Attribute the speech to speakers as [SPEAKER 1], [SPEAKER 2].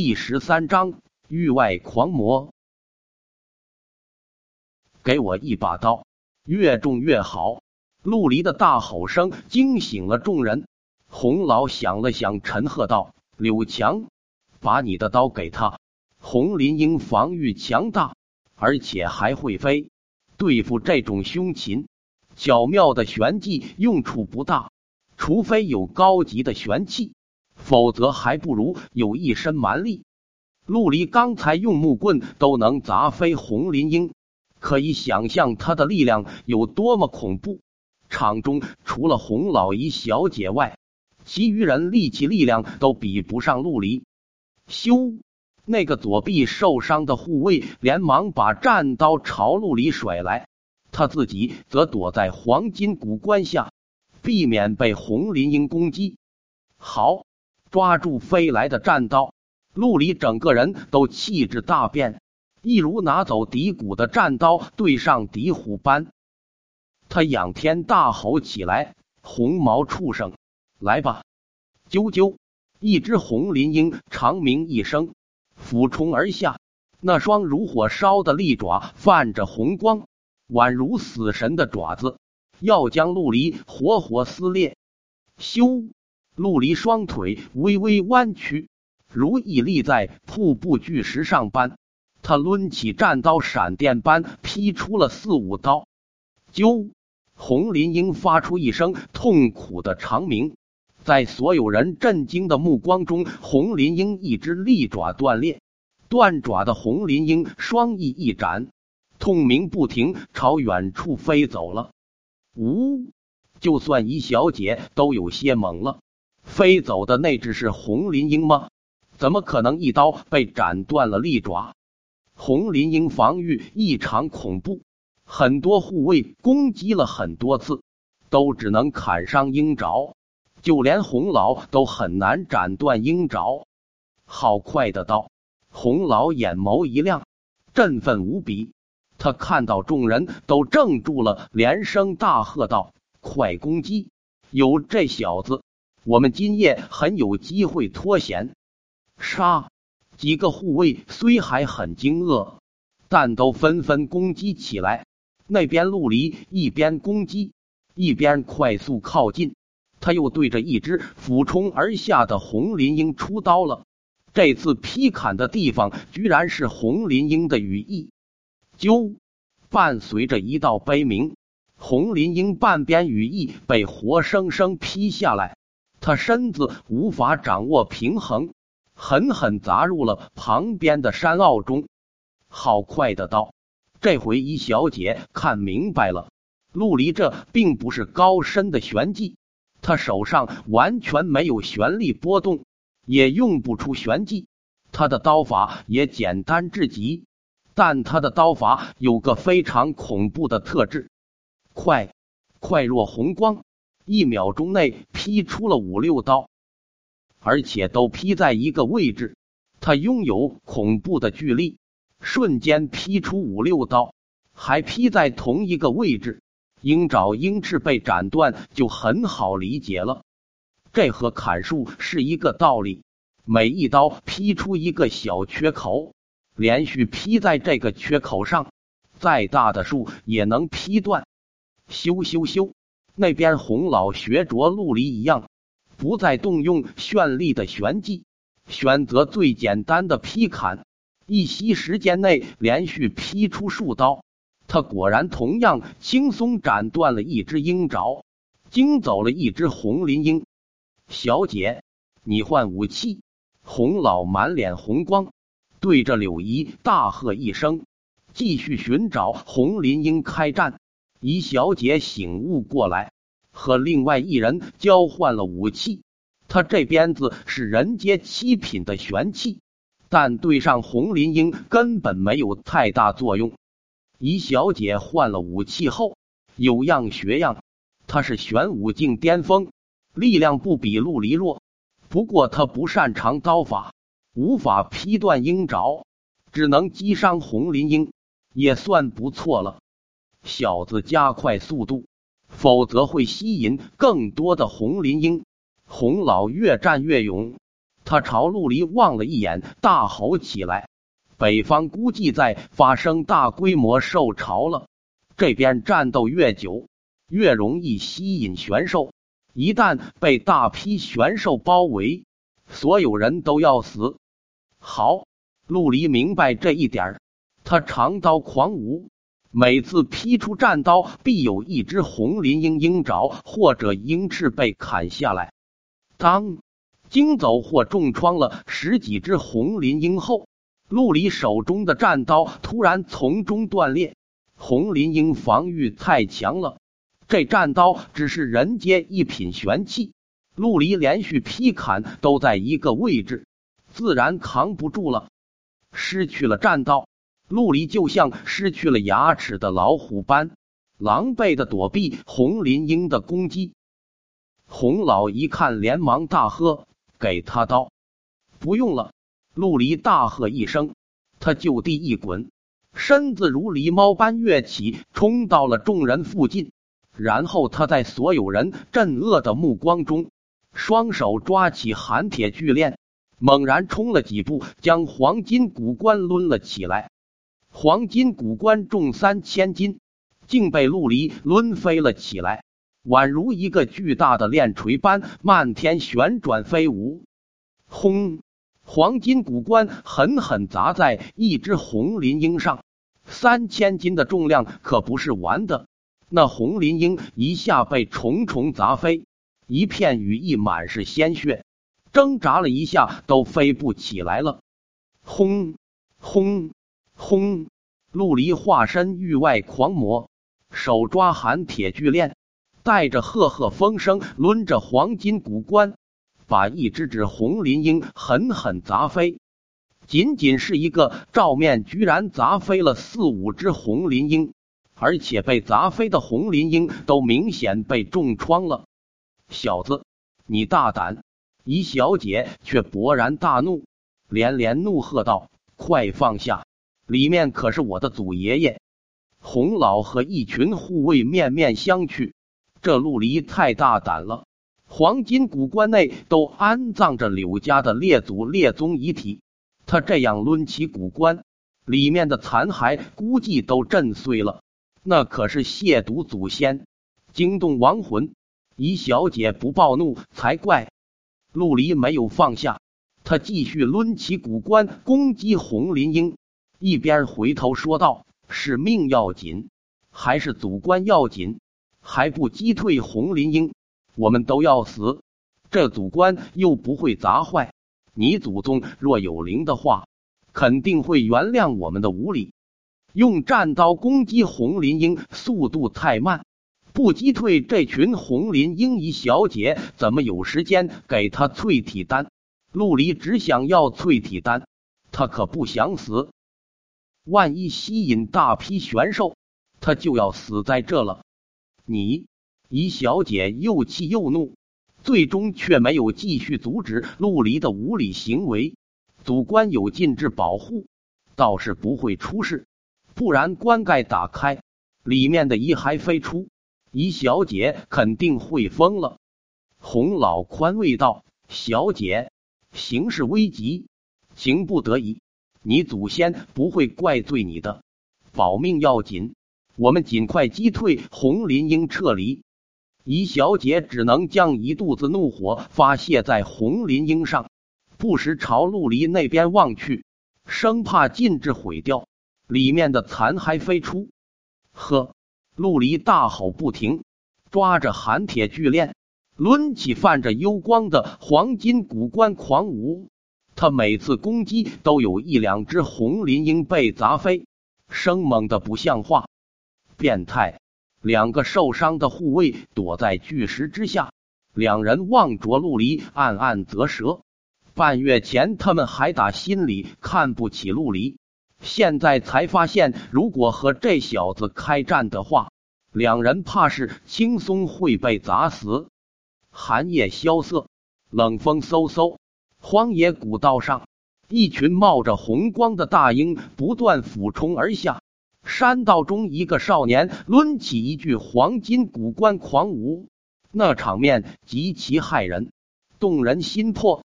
[SPEAKER 1] 第十三章域外狂魔。给我一把刀，越重越好！陆离的大吼声惊醒了众人。洪老想了想，沉喝道：“柳强，把你的刀给他。洪林英防御强大，而且还会飞，对付这种凶禽，巧妙的玄技用处不大。除非有高级的玄器。”否则，还不如有一身蛮力。陆离刚才用木棍都能砸飞红林英，可以想象他的力量有多么恐怖。场中除了洪老姨小姐外，其余人力气力量都比不上陆离。咻！那个左臂受伤的护卫连忙把战刀朝陆离甩来，他自己则躲在黄金古棺下，避免被红林英攻击。好。抓住飞来的战刀，陆离整个人都气质大变，一如拿走敌骨的战刀对上敌虎般。他仰天大吼起来：“红毛畜生，来吧！”啾啾，一只红林鹰长鸣一声，俯冲而下，那双如火烧的利爪泛着红光，宛如死神的爪子，要将陆离活活撕裂。咻！陆离双腿微微弯曲，如屹立在瀑布巨石上般。他抡起战刀，闪电般劈出了四五刀。啾！红林鹰发出一声痛苦的长鸣，在所有人震惊的目光中，红林鹰一只利爪断裂，断爪的红林鹰双翼一展，痛鸣不停，朝远处飞走了。呜！就算一小姐都有些懵了。飞走的那只是红林鹰吗？怎么可能一刀被斩断了利爪？红林鹰防御异常恐怖，很多护卫攻击了很多次，都只能砍伤鹰爪，就连洪老都很难斩断鹰爪。好快的刀！洪老眼眸一亮，振奋无比。他看到众人都怔住了，连声大喝道：“快攻击！有这小子！”我们今夜很有机会脱险。杀！几个护卫虽还很惊愕，但都纷纷攻击起来。那边陆离一边攻击，一边快速靠近。他又对着一只俯冲而下的红林鹰出刀了。这次劈砍的地方居然是红林鹰的羽翼。啾！伴随着一道悲鸣，红林鹰半边羽翼被活生生劈下来。他身子无法掌握平衡，狠狠砸入了旁边的山坳中。好快的刀！这回一小姐看明白了，陆离这并不是高深的玄技，他手上完全没有玄力波动，也用不出玄技。他的刀法也简单至极，但他的刀法有个非常恐怖的特质：快，快若红光。一秒钟内劈出了五六刀，而且都劈在一个位置。他拥有恐怖的巨力，瞬间劈出五六刀，还劈在同一个位置。鹰爪、鹰翅被斩断就很好理解了，这和砍树是一个道理。每一刀劈出一个小缺口，连续劈在这个缺口上，再大的树也能劈断。咻咻咻！那边洪老学着陆离一样，不再动用绚丽的玄技，选择最简单的劈砍，一息时间内连续劈出数刀。他果然同样轻松斩断了一只鹰爪，惊走了一只红林鹰。小姐，你换武器！洪老满脸红光，对着柳姨大喝一声，继续寻找红林鹰开战。怡小姐醒悟过来，和另外一人交换了武器。他这鞭子是人阶七品的玄器，但对上红林鹰根本没有太大作用。怡小姐换了武器后，有样学样。她是玄武境巅峰，力量不比陆离弱。不过她不擅长刀法，无法劈断鹰爪，只能击伤红林鹰，也算不错了。小子，加快速度，否则会吸引更多的红林鹰。洪老越战越勇，他朝陆离望了一眼，大吼起来：“北方估计在发生大规模兽潮了，这边战斗越久，越容易吸引玄兽。一旦被大批玄兽包围，所有人都要死。”好，陆离明白这一点他长刀狂舞，每次劈出战刀，必有一只红鳞鹰鹰爪或者鹰翅被砍下来。当惊走或重创了十几只红鳞鹰后，陆离手中的战刀突然从中断裂。红鳞鹰防御太强了，这战刀只是人间一品玄器，陆离连续劈砍都在一个位置，自然扛不住了。失去了战刀。陆离就像失去了牙齿的老虎般，狼狈的躲避红林鹰的攻击。洪老一看，连忙大喝：“给他刀！”不用了！陆离大喝一声，他就地一滚，身子如狸猫般跃起，冲到了众人附近。然后他在所有人震愕的目光中，双手抓起寒铁巨链，猛然冲了几步，将黄金古棺抡了起来。黄金古棺重三千斤，竟被陆离抡飞了起来，宛如一个巨大的链锤般漫天旋转飞舞。轰！黄金古棺狠狠砸在一只红林鹰上，三千斤的重量可不是玩的。那红林鹰一下被重重砸飞，一片羽翼满是鲜血，挣扎了一下都飞不起来了。轰！轰！轰！陆离化身域外狂魔，手抓寒铁巨链，带着赫赫风声，抡着黄金古棺，把一只只红林鹰狠狠砸飞。仅仅是一个照面，居然砸飞了四五只红林鹰，而且被砸飞的红林鹰都明显被重创了。小子，你大胆！一小姐却勃然大怒，连连怒喝道：“快放下！”里面可是我的祖爷爷，洪老和一群护卫面面相觑。这陆离太大胆了，黄金古棺内都安葬着柳家的列祖列宗遗体，他这样抡起古棺，里面的残骸估计都震碎了，那可是亵渎祖先，惊动亡魂。姨小姐不暴怒才怪。陆离没有放下，他继续抡起古棺攻击红林英。一边回头说道：“是命要紧，还是祖官要紧？还不击退红林鹰，我们都要死。这祖官又不会砸坏。你祖宗若有灵的话，肯定会原谅我们的无礼。用战刀攻击红林鹰，速度太慢，不击退这群红林鹰一小姐，怎么有时间给他淬体丹？陆离只想要淬体丹，他可不想死。”万一吸引大批玄兽，他就要死在这了。你，姨小姐又气又怒，最终却没有继续阻止陆离的无理行为。祖官有禁制保护，倒是不会出事。不然棺盖打开，里面的遗骸飞出，姨小姐肯定会疯了。洪老宽慰道：“小姐，形势危急，情不得已。”你祖先不会怪罪你的，保命要紧。我们尽快击退红林鹰，撤离。怡小姐只能将一肚子怒火发泄在红林鹰上，不时朝陆离那边望去，生怕禁制毁掉，里面的残骸飞出。呵！陆离大吼不停，抓着寒铁巨链，抡起泛着幽光的黄金古棺狂舞。他每次攻击都有一两只红林鹰被砸飞，生猛的不像话。变态！两个受伤的护卫躲在巨石之下，两人望着陆离，暗暗啧舌。半月前他们还打心里看不起陆离，现在才发现，如果和这小子开战的话，两人怕是轻松会被砸死。寒夜萧瑟，冷风嗖嗖。荒野古道上，一群冒着红光的大鹰不断俯冲而下。山道中，一个少年抡起一具黄金古棺狂舞，那场面极其骇人，动人心魄。